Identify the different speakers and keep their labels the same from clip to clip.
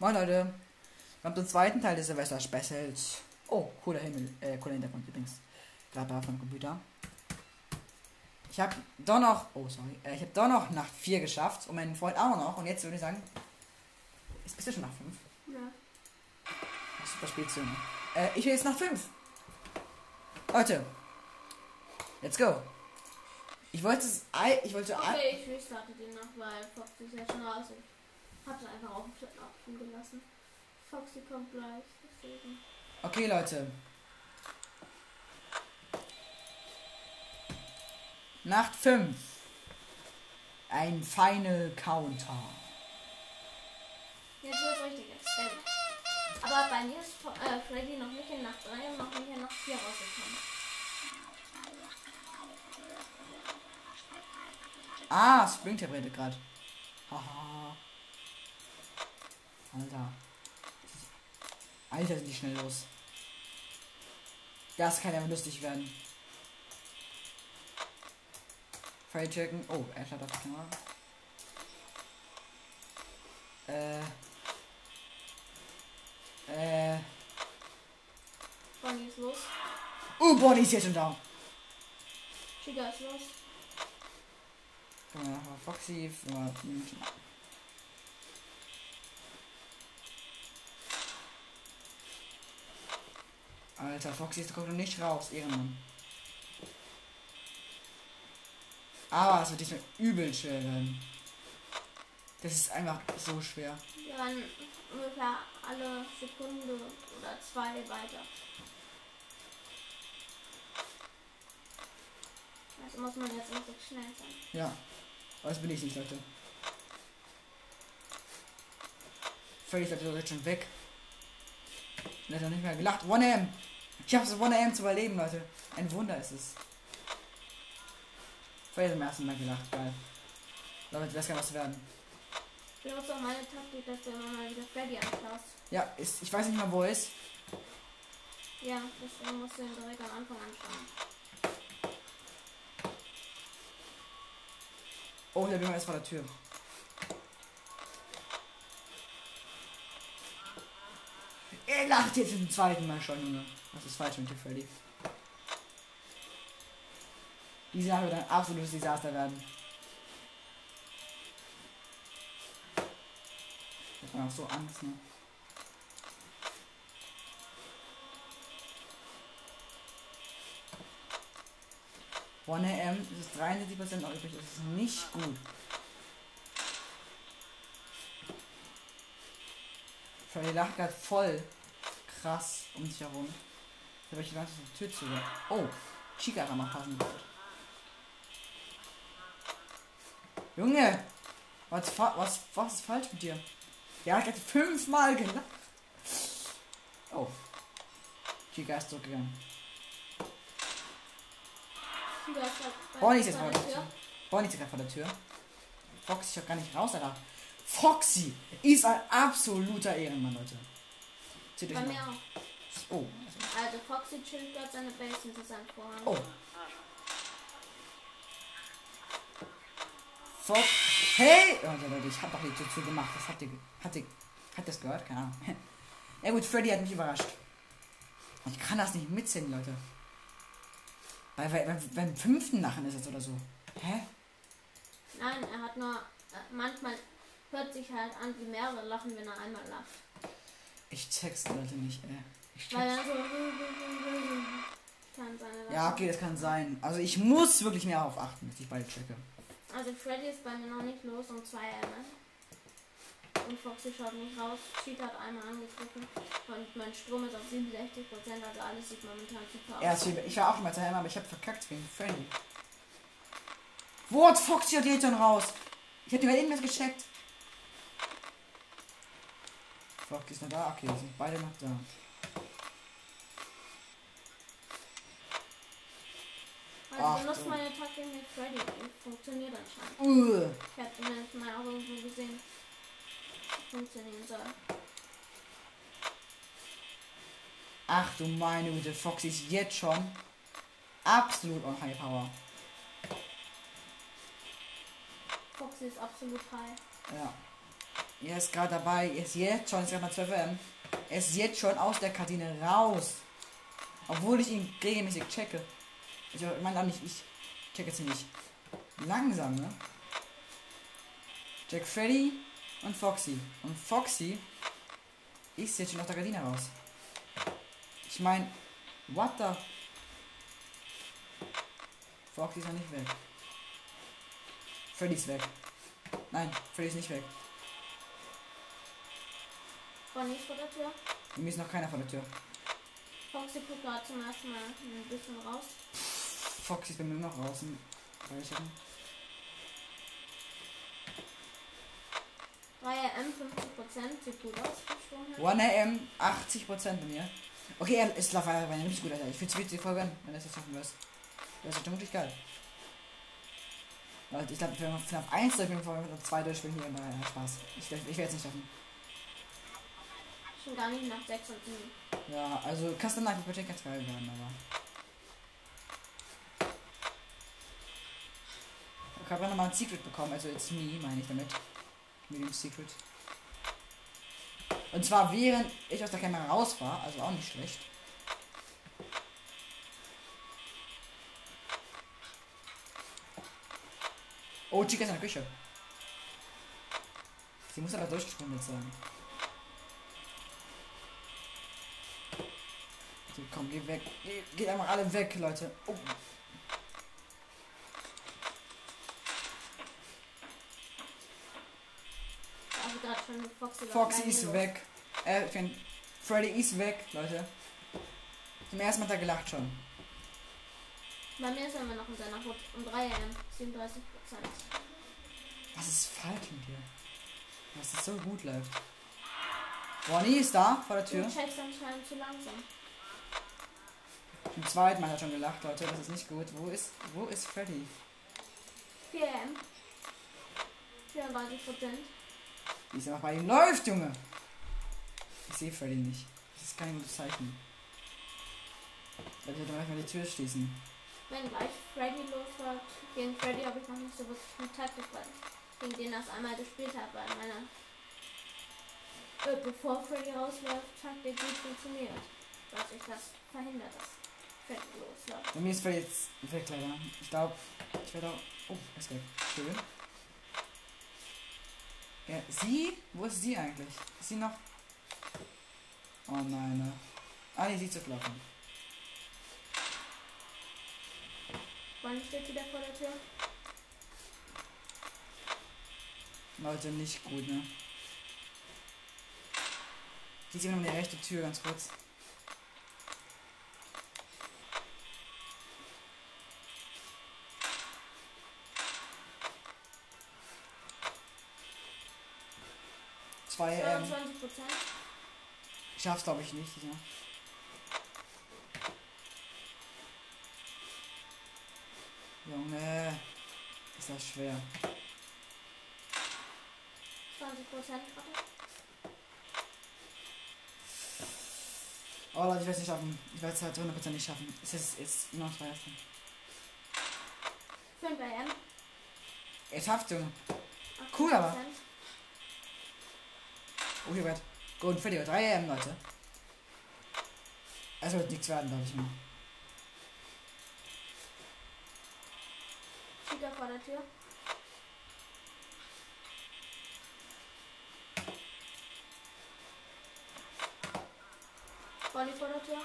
Speaker 1: Moin Leute, kommt zum zweiten Teil des Silvester Specials. Oh, cooler Himmel, äh, cooler Hintergrund übrigens. Gerade da vom Computer. Ich habe doch noch, oh sorry, äh, ich habe doch noch nach 4 geschafft und meinen Freund auch noch. Und jetzt würde ich sagen, ist bist du schon nach 5?
Speaker 2: Ja.
Speaker 1: Super Spätzle. Äh, ich will jetzt nach 5. Leute, let's go. Ich wollte es, ich wollte,
Speaker 2: Okay, ich restarte den noch, weil Foxy ist ja schon raus. Ich hab's einfach auf dem Option gelassen. Foxy kommt gleich, deswegen.
Speaker 1: Okay, Leute. Nacht 5. Ein Final Counter.
Speaker 2: Jetzt wird's richtig extrem. Aber bei mir ist äh, Freddy noch nicht in Nacht 3 und noch nicht in Nacht 4 rausgekommen.
Speaker 1: Ah, Springtrap redet gerade. Haha. Alter. Alter, sind die schnell los. Das kann ja lustig werden. Fire checken. Oh, er schaut auf die Kamera. Äh. Äh.
Speaker 2: Bonnie ist los.
Speaker 1: Oh, Bonnie ist jetzt schon da.
Speaker 2: Chica ist los.
Speaker 1: Können wir nachher Foxy. Alter, Foxy kommt noch nicht raus, Ehrenmann. Aber es wird diesmal übel schwer werden. Das ist einfach so schwer.
Speaker 2: Wir rennen ungefähr alle Sekunde oder zwei weiter. Also muss man jetzt nicht so schnell sein.
Speaker 1: Ja. Aber das bin ich nicht, Leute. Völlig Leute jetzt schon weg. Er noch nicht mehr gelacht. 1am! Ich hab's 1am zu überleben, Leute. Ein Wunder ist es. Völlig zum ersten Mal gelacht, geil. Leute, das kann was werden.
Speaker 2: Ich benutze auch meine Taktik, dass du immer mal wieder Freddy anschaust.
Speaker 1: Ja, ist, ich weiß nicht mal, wo er ist.
Speaker 2: Ja, deswegen musst du ihn direkt am Anfang anschauen.
Speaker 1: Oh, der Junge ist vor der Tür. Er lacht jetzt zum zweiten Mal schon, Junge. Das ist falsch mit dir, Freddy. Die Sache wird ein absolutes Desaster werden. Das war auch so Angst, ne? One AM es ist 73% noch übrig, das ist nicht gut. Freddy lacht gerade voll krass um sich herum. Da habe ich die ganze die Tür zu. Oh, Chica hat mal passen. Junge! Was, was, was ist falsch mit dir? Der hat gerade fünfmal gelacht. Oh. Chica ist zurückgegangen. Bonnie ist jetzt vor
Speaker 2: der
Speaker 1: Tür. Bonnie ist gerade vor der Tür. Foxy schaut gar nicht raus, Alter. Foxy ist ein absoluter Ehrenmann, Leute. Zieht euch
Speaker 2: Bei mir auch.
Speaker 1: Oh,
Speaker 2: Also Foxy chillt gerade seine Base hinter seinem Vorhang.
Speaker 1: oh. Fox. Hey! Oh, Leute, ich hab doch die Tür zugemacht. Das habt ihr, ge- habt ihr, habt ihr das gehört? Keine Ahnung. Ja gut, Freddy hat mich überrascht. Ich kann das nicht mitzählen, Leute. Weil, weil beim fünften Lachen ist es oder so. Hä?
Speaker 2: Nein, er hat nur. Äh, manchmal hört sich halt an wie mehrere lachen, wenn er einmal lacht.
Speaker 1: Ich check's Leute nicht, ey.
Speaker 2: Weil er so. Kann.
Speaker 1: Ja, okay, das kann sein. Also ich muss wirklich mehr darauf achten, dass ich beide checke.
Speaker 2: Also Freddy ist bei mir noch nicht los um 2 Uhr. Und Foxy schaut nicht raus. Cheat hat einmal angegriffen. Und mein Strom ist auf 67%, also alles sieht momentan super aus.
Speaker 1: Erst, ich war auch schon mal zu Helm, aber ich habe verkackt wegen Freddy. Wo hat Foxy und jetzt schon raus? Ich hab die gerade erst gecheckt. Foxy ist noch da? Okay, sind beide noch da.
Speaker 2: Also
Speaker 1: du.
Speaker 2: meine Taktik mit Freddy. Funktioniert anscheinend.
Speaker 1: Uh,
Speaker 2: Ich habe den mal auch irgendwo gesehen. Funktionieren soll.
Speaker 1: ach du meine Güte, Foxy ist jetzt schon absolut on High Power.
Speaker 2: Foxy ist absolut high.
Speaker 1: Ja. Er ist gerade dabei. Er ist jetzt schon, ist gerade mal 12 M. Er ist jetzt schon aus der Kantine raus. Obwohl ich ihn regelmäßig checke. Ich meine auch nicht, ich check jetzt nicht. Langsam, ne? Jack Freddy und Foxy. Und Foxy ist jetzt schon aus der Kantine raus. Ich meine, what the... Foxy ist noch nicht weg. Freddy ist weg. Nein, Freddy ist nicht weg.
Speaker 2: Bonnie ist vor der Tür.
Speaker 1: Mir ist noch keiner vor der Tür.
Speaker 2: Foxy guckt gerade zum ersten Mal ein bisschen raus.
Speaker 1: Foxy ist bei mir noch draußen. Speichern.
Speaker 2: 3M 50% sieht gut aus. vom Sprung her.
Speaker 1: 1am 80% bei mir. Okay, er ist Lava ein richtig gut, Alter. Ich würde es dir voll gönnen, wenn er es jetzt schaffen wirst. Das ist vermutlich geil. Leute, ich glaube, wenn wir FNAF 1 durchspielen, bevor wir mit 2 durchspielen, hier, daher Spaß. Ich, ich werde es nicht schaffen.
Speaker 2: Schon gar nicht nach 6 und 7.
Speaker 1: Ja, also Custom Night wird ganz geil werden, aber. Ich habe nochmal ein Secret bekommen, also it's me, meine ich damit. Mit dem Secret. Und zwar während ich aus der Kamera raus war, also auch nicht schlecht. Oh, Chica ist in der Küche. Sie muss aber durchgesprungen sein. So, komm, geh weg. Geh, geht einfach alle weg, Leute. Oh.
Speaker 2: Foxy. was
Speaker 1: Foxy ist weg. Äh, Freddy ist weg, Leute. Zum ersten Mal hat er gelacht schon.
Speaker 2: Bei mir ist er immer noch in seiner Hut. Um 3M 37%.
Speaker 1: Was ist falsch mit dir? Dass es so gut läuft. Bonnie ist da, vor der
Speaker 2: Du
Speaker 1: Tür.
Speaker 2: checkst anscheinend zu langsam.
Speaker 1: Zum zweiten Mal hat er schon gelacht, Leute. Das ist nicht gut. Wo ist, wo ist Freddy?
Speaker 2: 4M 34%.
Speaker 1: Wie es einfach bei ihm läuft, Junge. Ich sehe Freddy nicht. Das ist kein gutes Zeichen. Ich sollte doch mal die Tür schließen.
Speaker 2: Wenn gleich Freddy losfährt, gegen Freddy habe ich noch nicht so wirklich weil ich gegen den erst einmal gespielt habe, weil meine äh, bevor Freddy rausläuft, Taktik gut funktioniert. Dass ich das verhindert, dass Freddy losläuft.
Speaker 1: Bei mir ist Freddy jetzt weg, leider. Ich glaube, ich werde auch. Oh, ist weg. Schön. Ja, sie? Wo ist sie eigentlich? Ist sie noch? Oh nein, ne. Ah, nee, sie ist zurücklaufen.
Speaker 2: Wann steht wieder vor der Tür?
Speaker 1: Leute, nicht gut, ne? Die sehen um die rechte Tür, ganz kurz. Zwei, ähm,
Speaker 2: 22%.
Speaker 1: ich schaff's glaube ich nicht, ja. Junge, ist das schwer.
Speaker 2: 20% gerade.
Speaker 1: Oh Leute, ich werde es nicht schaffen. Ich werde es halt 100% nicht schaffen. Es ist jetzt noch zwei erste.
Speaker 2: 5 AM.
Speaker 1: Er schafft Junge.
Speaker 2: 80%.
Speaker 1: Cool, aber. Oh, hier wird Golden Freddy 3 AM, Leute. Es wird nichts werden, glaube ich mal.
Speaker 2: Chica vor der Tür. Bonnie vor der Tür.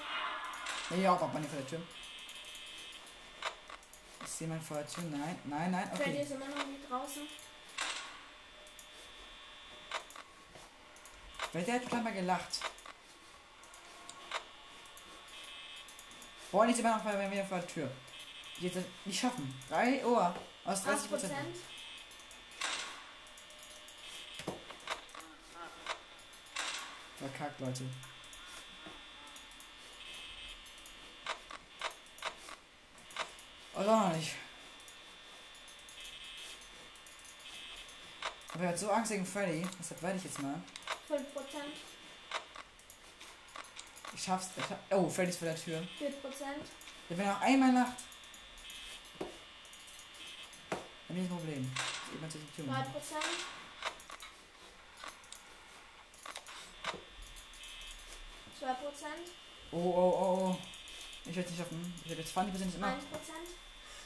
Speaker 1: Nee, ja, auch bei vor der Tür. Ist jemand vor der Tür? Nein, nein, nein,
Speaker 2: Freddy
Speaker 1: okay.
Speaker 2: ist immer noch nicht draußen.
Speaker 1: Weil der hat scheinbar gelacht. Boah, nicht immer noch bei mir vor der Tür. Das nicht schaffen. 3 Uhr aus 30
Speaker 2: 8%.
Speaker 1: Verkackt, Leute. Oder noch nicht. Aber er hat so Angst wegen Freddy, deshalb werde ich jetzt mal.
Speaker 2: 5%.
Speaker 1: Ich schaff's. Ich schaff, oh, Freddy ist vor der Tür.
Speaker 2: 4%.
Speaker 1: Ja, wenn auch einmal Nacht. Dann bin ich ein Problem. Ich eben zu
Speaker 2: die
Speaker 1: Tür.
Speaker 2: 2%. Zwei Prozent.
Speaker 1: Oh, oh, oh, oh. Ich werde es nicht schaffen. Ich werde jetzt 20 Prozent immer.
Speaker 2: 1 Prozent.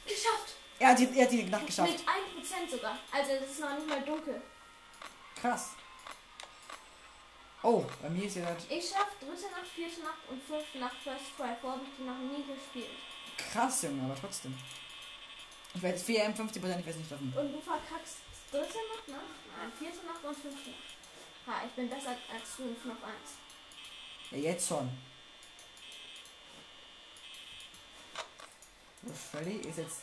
Speaker 2: Geschafft!
Speaker 1: Er hat, die, er hat die Nacht geschafft.
Speaker 2: Mit 1 Prozent sogar. Also es ist noch nicht mal dunkel.
Speaker 1: Krass. Oh, bei mir ist ja das
Speaker 2: Ich schaff dritte Nacht, vierte Nacht und fünfte Nacht First Try. Vorher habe ich die noch nie gespielt.
Speaker 1: krass, Junge, aber trotzdem. Ich werde jetzt 4 M 50%, ich werde es nicht schaffen.
Speaker 2: Und du verkackst dritte Nacht, ne? Nein, vierte Nacht und fünfte Nacht. Ha, ich bin besser als du in 5 auf 1.
Speaker 1: Ja, jetzt schon. Freddy ist jetzt.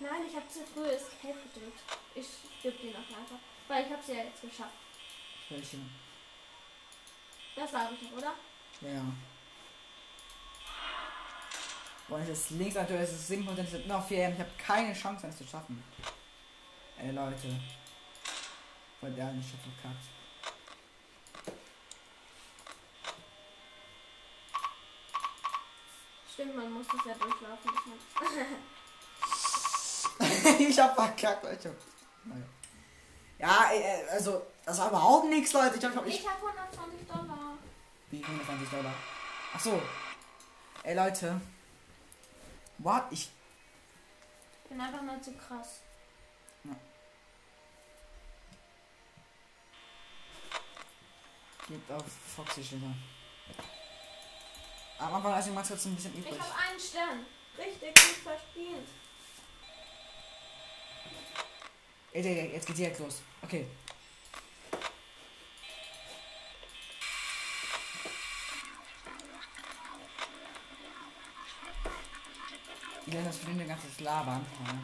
Speaker 2: Nein, ich habe zu früh Escape gedrückt. Ich gebe dir noch einfach. Weil ich habe sie ja jetzt geschafft.
Speaker 1: Welche?
Speaker 2: Das ich doch, oder?
Speaker 1: Ja. Und es ist links aktuell, es ist 7%, es sind noch 4 M. Ich habe keine Chance, es zu schaffen. Ey, Leute. Voll ehrlich, ich hab verkackt.
Speaker 2: Stimmt, man muss das ja durchlaufen.
Speaker 1: ich hab verkackt, Leute. Naja. Ja, äh, also, das war überhaupt nichts, Leute. Ich glaube, ich
Speaker 2: Ich habe 120 Dollar.
Speaker 1: Wie 120 Dollar. Ach so. Ey, Leute. What? Ich.
Speaker 2: Ich bin einfach mal zu krass.
Speaker 1: Geht auf Foxy Schilder. Am Anfang lasse ich mal kurz ein bisschen
Speaker 2: Ich
Speaker 1: übrig.
Speaker 2: habe einen Stern. Richtig gut verspielt.
Speaker 1: Ey, ey, jetzt geht's direkt los. Okay. Die lassen das blinde ganzes Labern. Ja.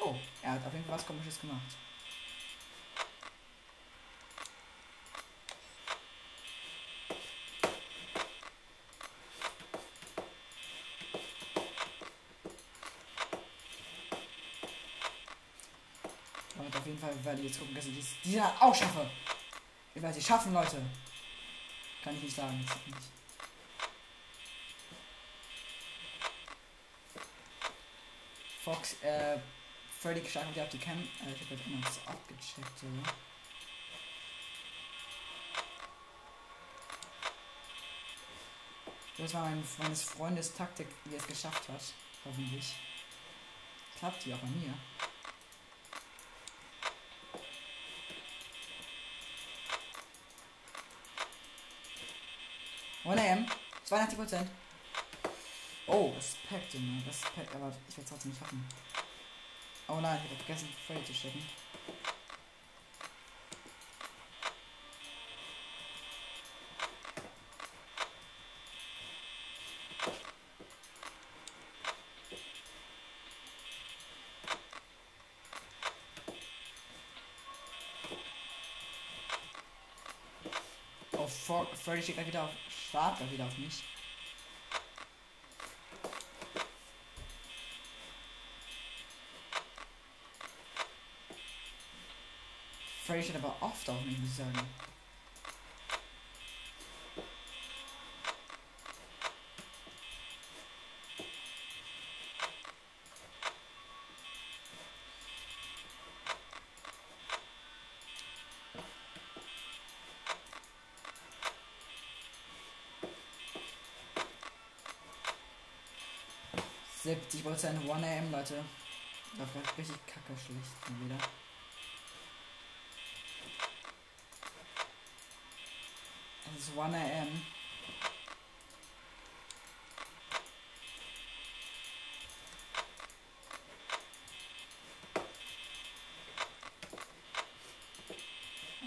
Speaker 1: Oh, er hat auf jeden Fall was komisches gemacht. Und auf jeden Fall werde ich jetzt gucken, dass ich dies, diese auch schaffe. Ich werde sie schaffen, Leute. Kann ich nicht sagen. Nicht. Fox, äh, Freddy geschafft wieder auf die Cam. Äh, ich habe jetzt immer das abgecheckt, so. Das war mein, meines Freundes Taktik, er es geschafft hat. Hoffentlich. Klappt die auch bei mir. One AM, 82 Prozent. Oh, Respekt, Junge, Respekt, aber ich werde es trotzdem nicht schaffen. Oh nein, ich habe vergessen, Freddy zu stecken. For Freddy steht gleich wieder auf, gleich wieder auf mich. Freddy steht aber oft auf mich, muss ich sagen. Siebzig Prozent 1 AM, Leute. Das war richtig kacke schlecht wieder. Es ist 1 AM.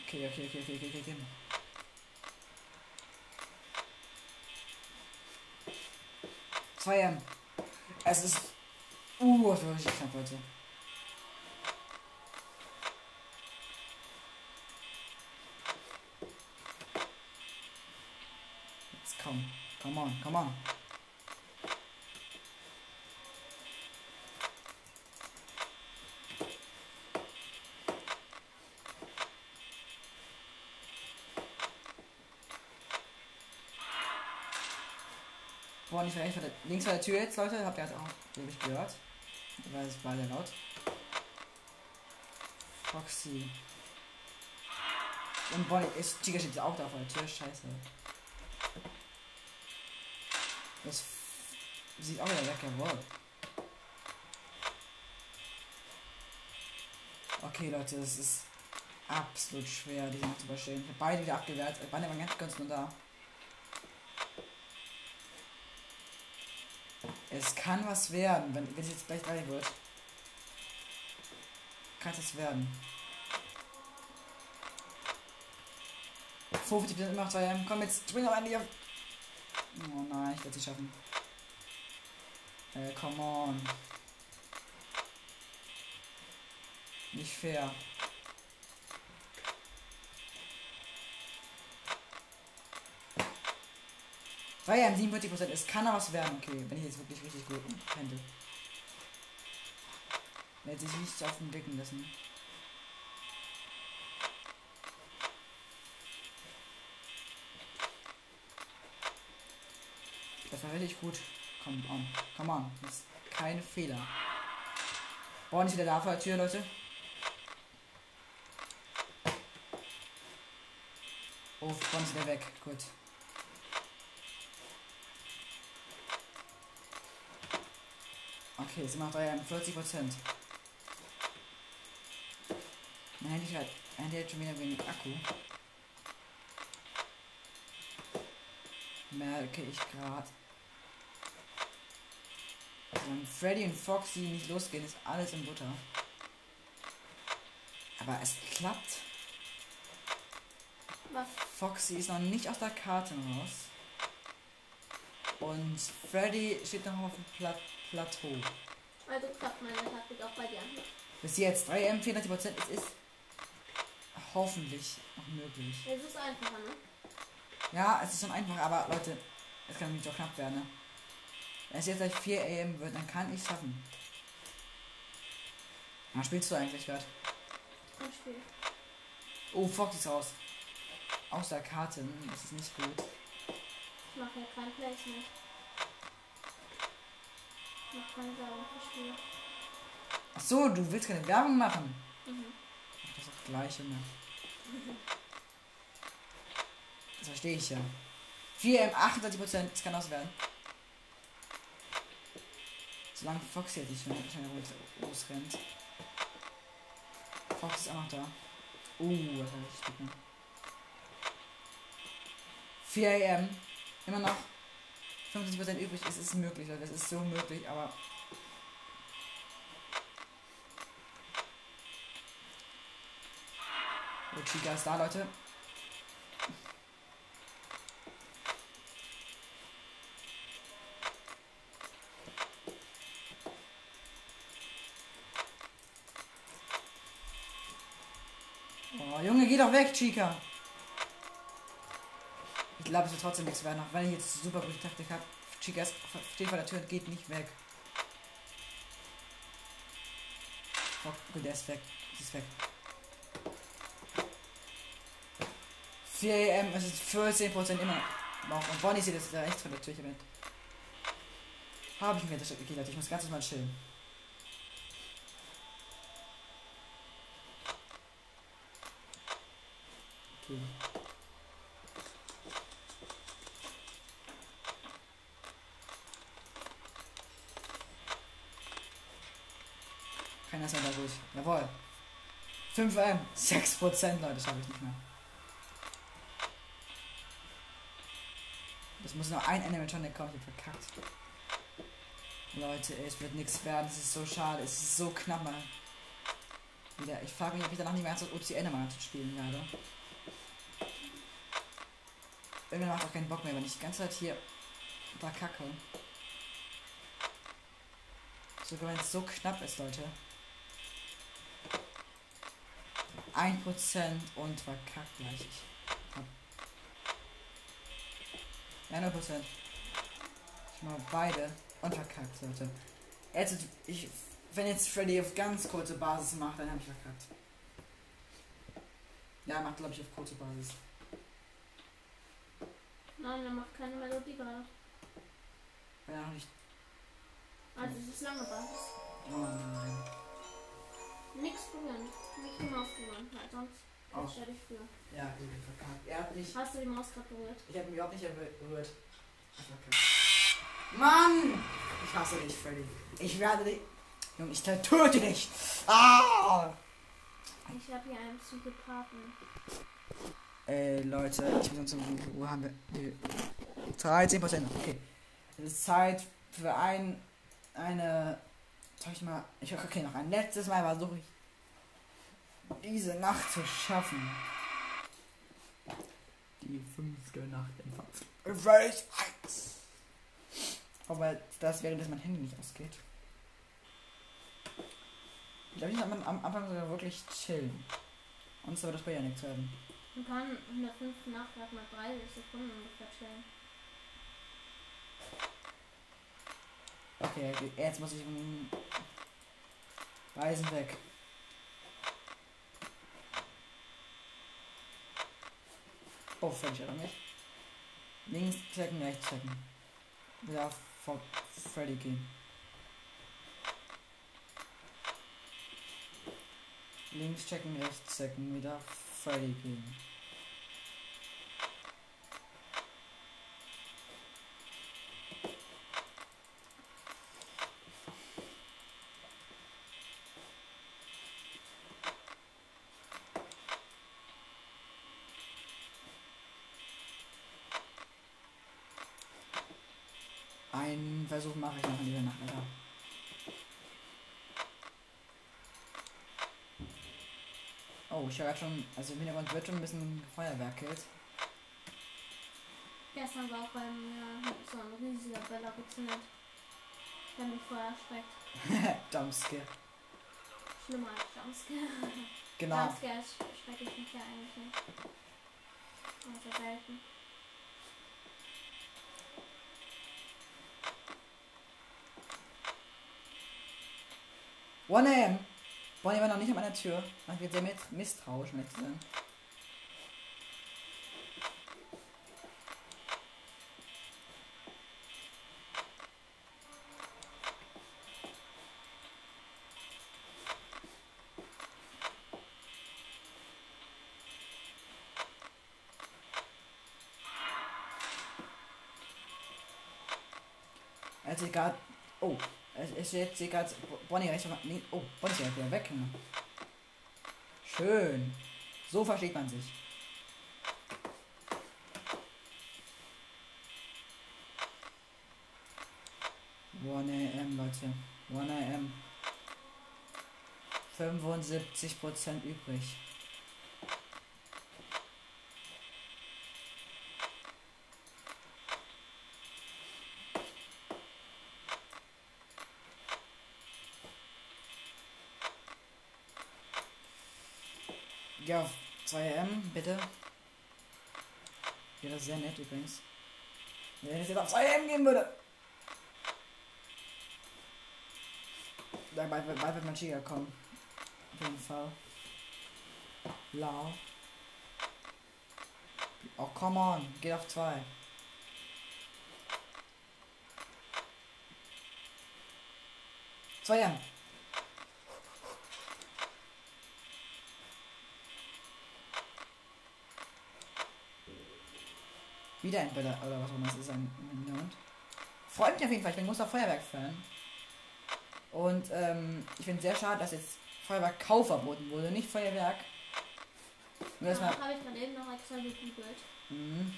Speaker 1: Okay, okay, okay, okay, okay, okay, okay. Zwei M. Es ist. Uh, das war richtig knapp, Leute. Jetzt komm. Come on, come on. Nicht rechts vor der, links vor der Tür jetzt, Leute. Habt ihr jetzt auch, glaube gehört. Weil es war sehr laut. Foxy. Und Bonnie ist, Chica steht auch da vor der Tür. Scheiße. Das sieht auch wieder weg, jawohl. Okay, Leute, das ist absolut schwer, diese noch zu überstehen. Ich habe beide wieder abgewehrt. Beide waren ganz, ganz nur da. Es kann was werden, wenn, wenn es jetzt gleich drei wird. Kann es werden. 50 immer noch 2 Komm jetzt, spring noch endlich auf. Oh nein, ich werde sie schaffen. Äh, come on. Nicht fair. Weil ja 47% ist, kann er was werden. Okay, wenn ich jetzt wirklich richtig gut. Er hätte sich nicht auf den Blicken lassen. Das war richtig gut. Komm on, come on. Das ist keine Fehler. Boah, nicht wieder da vor der Tür, Leute. Oh, Bonn ist wieder weg. Gut. Okay, sie macht ja 40 Prozent. Mein Handy hat, Handy hat schon wieder wenig Akku. Merke ich gerade. Wenn Freddy und Foxy nicht losgehen, ist alles in Butter. Aber es klappt.
Speaker 2: Was?
Speaker 1: Foxy ist noch nicht aus der Karte raus. Und Freddy steht noch auf dem Pla Plateau.
Speaker 2: Also klappt meine Taktik auch bei dir.
Speaker 1: Bis jetzt 3M 34%. Es ist hoffentlich noch möglich.
Speaker 2: Es ist einfacher, ne?
Speaker 1: Ja, es ist schon einfach, aber Leute, es kann nämlich doch knapp werden. Ne? Wenn es jetzt gleich 4 AM wird, dann kann ich es schaffen. Was spielst du eigentlich gerade?
Speaker 2: Ein Spiel.
Speaker 1: Oh, Fox ist raus. Aus der Karte, das ist nicht gut.
Speaker 2: Ich mache ja kein Placement. Ich mache keine Werbung für Spiele.
Speaker 1: Ach so, du willst keine Werbung machen.
Speaker 2: Mhm.
Speaker 1: Ach, das ist das gleiche, ne? Das verstehe ich ja. 4M, 38%, das kann auswerten. Solange Fox jetzt nicht schnell losrennt. Fox ist auch noch da. Uh, was habe ich getan? 4 AM. Immer noch 50% übrig. Es ist möglich, Leute. Es ist so möglich, aber. Oh, Chica ist da, Leute. Oh, Junge, geh doch weg, Chica. Glaube, es wird trotzdem nichts werden, auch wenn ich jetzt super gute Taktik habe. Chica ist- steht vor der Tür und geht nicht weg. Oh, gut, der ist weg. Sie ist weg. 4 AM, es ist 14% immer noch. Und Bonnie sieht jetzt da rechts von der Tür mit. Habe ich mir das okay, Leute, ich muss ganz mal chillen. Okay. Keiner ist da durch. Jawohl. 5 M. 6% Leute, das habe ich nicht mehr. Das muss noch ein Animatronic kommen, ich hab verkackt. Leute, es wird nichts werden, es ist so schade, es ist so knapp mal. Wieder, ich frage mich, ob ich danach nicht mehr ernsthaft mal zu spielen werde. Irgendwann macht auch keinen Bock mehr, wenn ich die ganze Zeit hier verkacke. Sogar wenn es so knapp ist, Leute. 1% und verkackt gleich. Ich hab ja, 100%. Ich mal beide und verkackt, Leute. Jetzt, ich, wenn jetzt Freddy auf ganz kurze Basis macht, dann habe ich verkackt. Ja, er macht glaube ich auf kurze Basis.
Speaker 2: Nein, er macht keine Melodie gerade.
Speaker 1: nicht.
Speaker 2: Also es ist lange Basis.
Speaker 1: Oh nein.
Speaker 2: Nix berühren. Nicht die Maus berühren, weil sonst
Speaker 1: Oh.
Speaker 2: stell dich für.
Speaker 1: Ja, gut, verkackt. Er hat nicht.
Speaker 2: Hast du die Maus gerade berührt?
Speaker 1: Ich habe mich überhaupt nicht berührt. Verkackt. Mann! Ich hasse dich, Freddy. Ich werde dich. Junge, ich töte dich! Ah!
Speaker 2: Ich habe hier einen Psychopathen.
Speaker 1: Ey, Leute, ich muss uns um Uhr haben wir. die 13 Prozent. Okay. Es ist Zeit für ein. Eine. Soll ich mal. Ich okay, noch ein letztes Mal versuche ich. Diese Nacht zu schaffen. Die fünfte Nacht im Kampf. Phase 1. Aber das wäre, dass mein Handy nicht ausgeht. Ich glaube, ich am, am Anfang sogar wirklich chillen. Und so wird das bei ja nichts werden.
Speaker 2: Man kann in der fünften Nacht gerade mal 30 Sekunden ungefähr chillen.
Speaker 1: Okay, jetzt muss ich. Weisen weg. Oh, Freddy hat mich. Links checken, rechts checken. Wieder vor Freddy gehen. Links checken, rechts checken, wieder Freddy gehen. Einen Versuch mache ich noch in dieser Nacht, Alter. Oh, ich höre schon, also im Hintergrund wird schon ein bisschen Feuerwerkelt.
Speaker 2: Gestern war auch bei mir so ein riesiger Böller gezündet. Der mich vorher erschreckt.
Speaker 1: Jumpscare.
Speaker 2: Schlimmer als Jumpscare.
Speaker 1: Genau.
Speaker 2: Jumpscare schrecke ich mich ja eigentlich nicht. Also selten.
Speaker 1: One AM. Bonnie war noch nicht an meiner Tür. Ich bin sehr mit- misstrauisch, zu sein. Als ich gerade. Oh, es ist jetzt sie gerade. Bonnie rechts. Nee, oh, Bonnie ist wieder weg. Schön. So versteht man sich. One AM, Leute. One AM. 75% übrig. Ja, 2M, bitte. Ja, das ist sehr nett übrigens. Wenn es jetzt auf 2M gehen würde. Da bald, bald wird mein Chica kommen. Auf jeden Fall. La. Oh, come on. Geht auf 2. Zwei M. Wieder ein Böller oder was auch immer es ist ein Hintergrund. Freut mich auf jeden Fall, ich bin ein großer Feuerwerk-Fan. Und ähm, ich finde es sehr schade, dass jetzt Feuerwerk Kauf verboten wurde, nicht Feuerwerk. Das
Speaker 2: Ja, das habe ich gerade eben noch extra gegoogelt.
Speaker 1: mhm.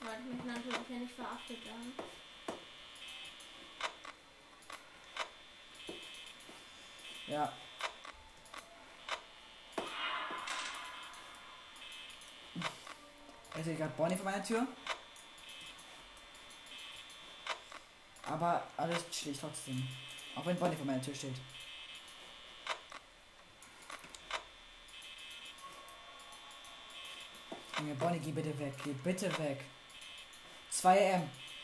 Speaker 2: Weil ich mich natürlich hier nicht verachtet werden.
Speaker 1: Ja. Jetzt steht gerade Bonnie vor meiner Tür. Aber alles schlägt trotzdem. Auch wenn Bonnie vor meiner Tür steht. Junge, Bonnie, geh bitte weg. Geh bitte weg. 2M.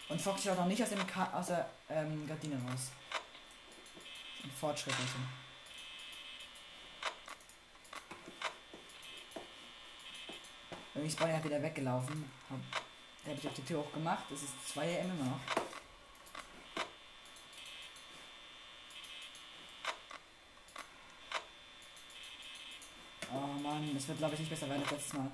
Speaker 1: Und Fox schaut noch nicht aus, dem Ka aus der ähm, Gardine raus. Ein Fortschritt, also. bin ich Spire wieder weggelaufen. Hab, da habe ich auf die Tür hochgemacht. Es ist 2 am immer noch. Oh Mann, es wird glaube ich nicht besser werden als letztes Mal.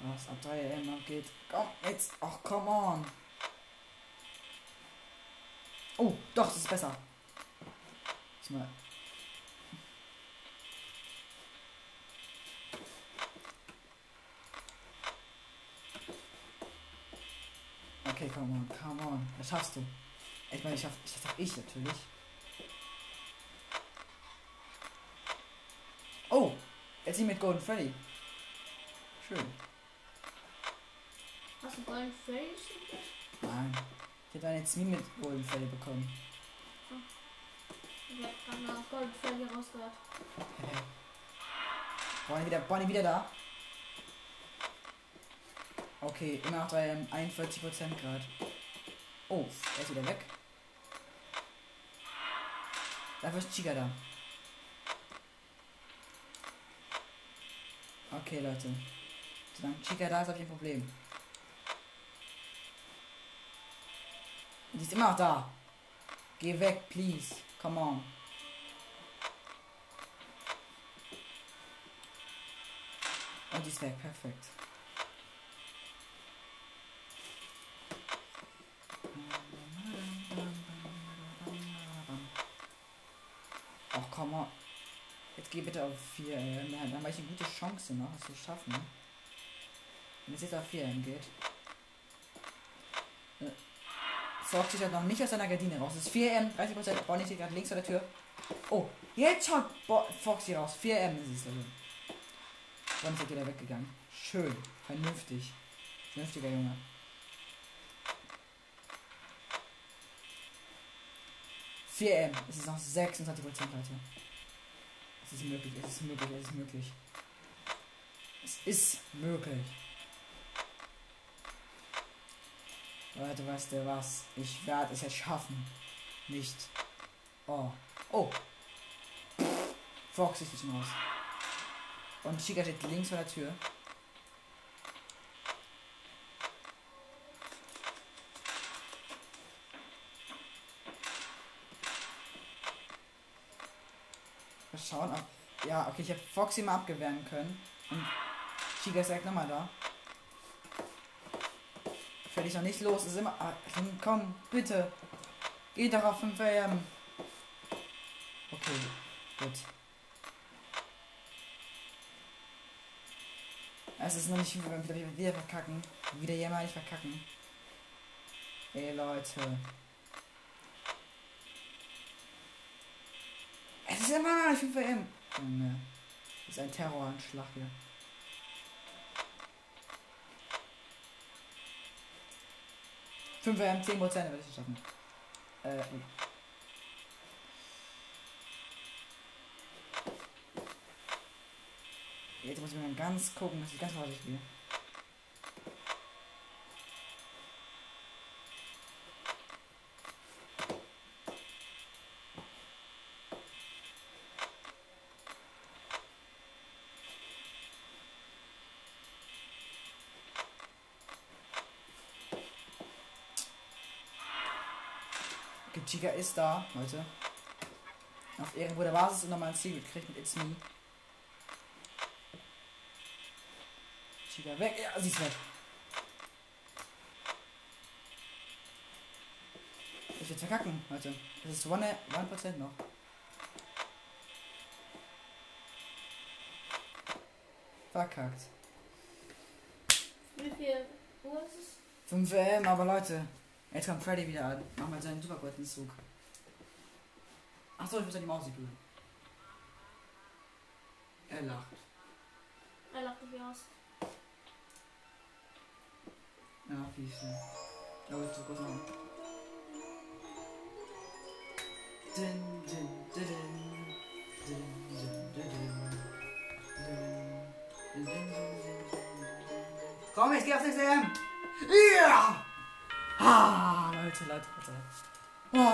Speaker 1: Was ab 3 am noch geht. Komm, jetzt. Ach, come on. Oh, doch, das ist besser. Ist mal come on, come on. Das schaffst du. Ich meine, ich schaff, das schaff ich natürlich. Oh, jetzt sie mit Golden Freddy. Schön.
Speaker 2: Hast du Golden Freddy?
Speaker 1: Nein. Ich hätte eine Zwie mit Golden Freddy bekommen.
Speaker 2: Ich hab gerade noch Golden Freddy rausgehört.
Speaker 1: Bonnie wieder, Bonnie wieder da. Okay, immer noch bei 41% Grad. Oh, er ist wieder weg. Dafür ist Chica da. Okay, Leute. Solange Chica da ist, habe ich ein Problem. Die ist immer noch da. Geh weg, please. Come on. Und die ist weg, perfekt. Ach komm mal. Jetzt geh bitte auf 4, ey. Dann habe ich eine gute Chance noch, es zu schaffen. Wenn es jetzt auf 4 geht. Äh, Fox sich halt noch nicht aus seiner Gardine raus. Es ist 4M, 30%. Bonnie steht gerade links vor der Tür. Oh, jetzt schaut Bo Foxy raus. 4M ist es also. Bonnie ist wieder weggegangen. Schön, vernünftig. Vernünftiger Junge. Vier M. Es ist noch 26%, Leute. Es ist möglich, es ist möglich, es ist möglich. Es ist möglich. Leute, weißt du was? Ich werde es jetzt schaffen. Nicht. Oh. Oh. Fox ist schon raus. Und Chica steht links vor der Tür. Schauen. Ja, okay, ich habe Foxy mal abgewehren können. Und Chica ist direkt nochmal da. Ich noch nicht los. Ist immer. Ah, komm, bitte. Geh doch auf 5 am. Okay, gut. Es ist noch nicht wie wir wieder, wieder verkacken. Wieder jämmerlich verkacken. Ey Leute. Ist immer noch nicht 5 am. Junge. Das ist ein Terroranschlag hier. Fünf AM, 10 Prozent werde ich schaffen. Äh, ui. Jetzt muss ich mal ganz gucken, dass ich ganz vorsichtig gehe. Chica ist da, Leute. Auf irgendwo der Basis und nochmal ein Ziel gekriegt mit It's Me. Chica weg. Ja, sie ist weg. Ich werde verkacken, Leute. Das ist 1%, 1 noch. Verkackt.
Speaker 2: Wie viel Uhr ist es?
Speaker 1: 5 AM, aber Leute. Jetzt kommt Freddy wieder an. Mach mal seinen super kurzen Zug. Achso, ich muss ja die Maus berühren. Er lacht.
Speaker 2: Er lacht mich aus.
Speaker 1: Ja, fies. ne. Aber ich drück kurz noch. Din, din, din, din. Komm, ich geh auf 6 AM! Ja! Ah, Leute, Leute, Leute. Oh.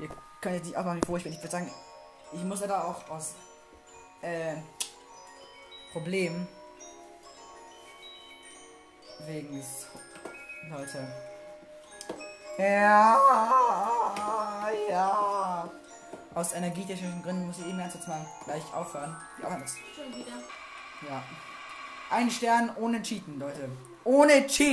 Speaker 1: Ihr könnt jetzt nicht aufmachen, wie froh ich bin. Ich würde sagen, ich muss ja da auch aus äh, Problem wegen des Leute. Ja, ja. Aus energietechnischen Gründen muss ich eben ganz kurz mal gleich aufhören. Die Aufnahme ist.
Speaker 2: Schon wieder.
Speaker 1: Ja. Ein Stern ohne Cheaten, Leute. Ohne Cheaten.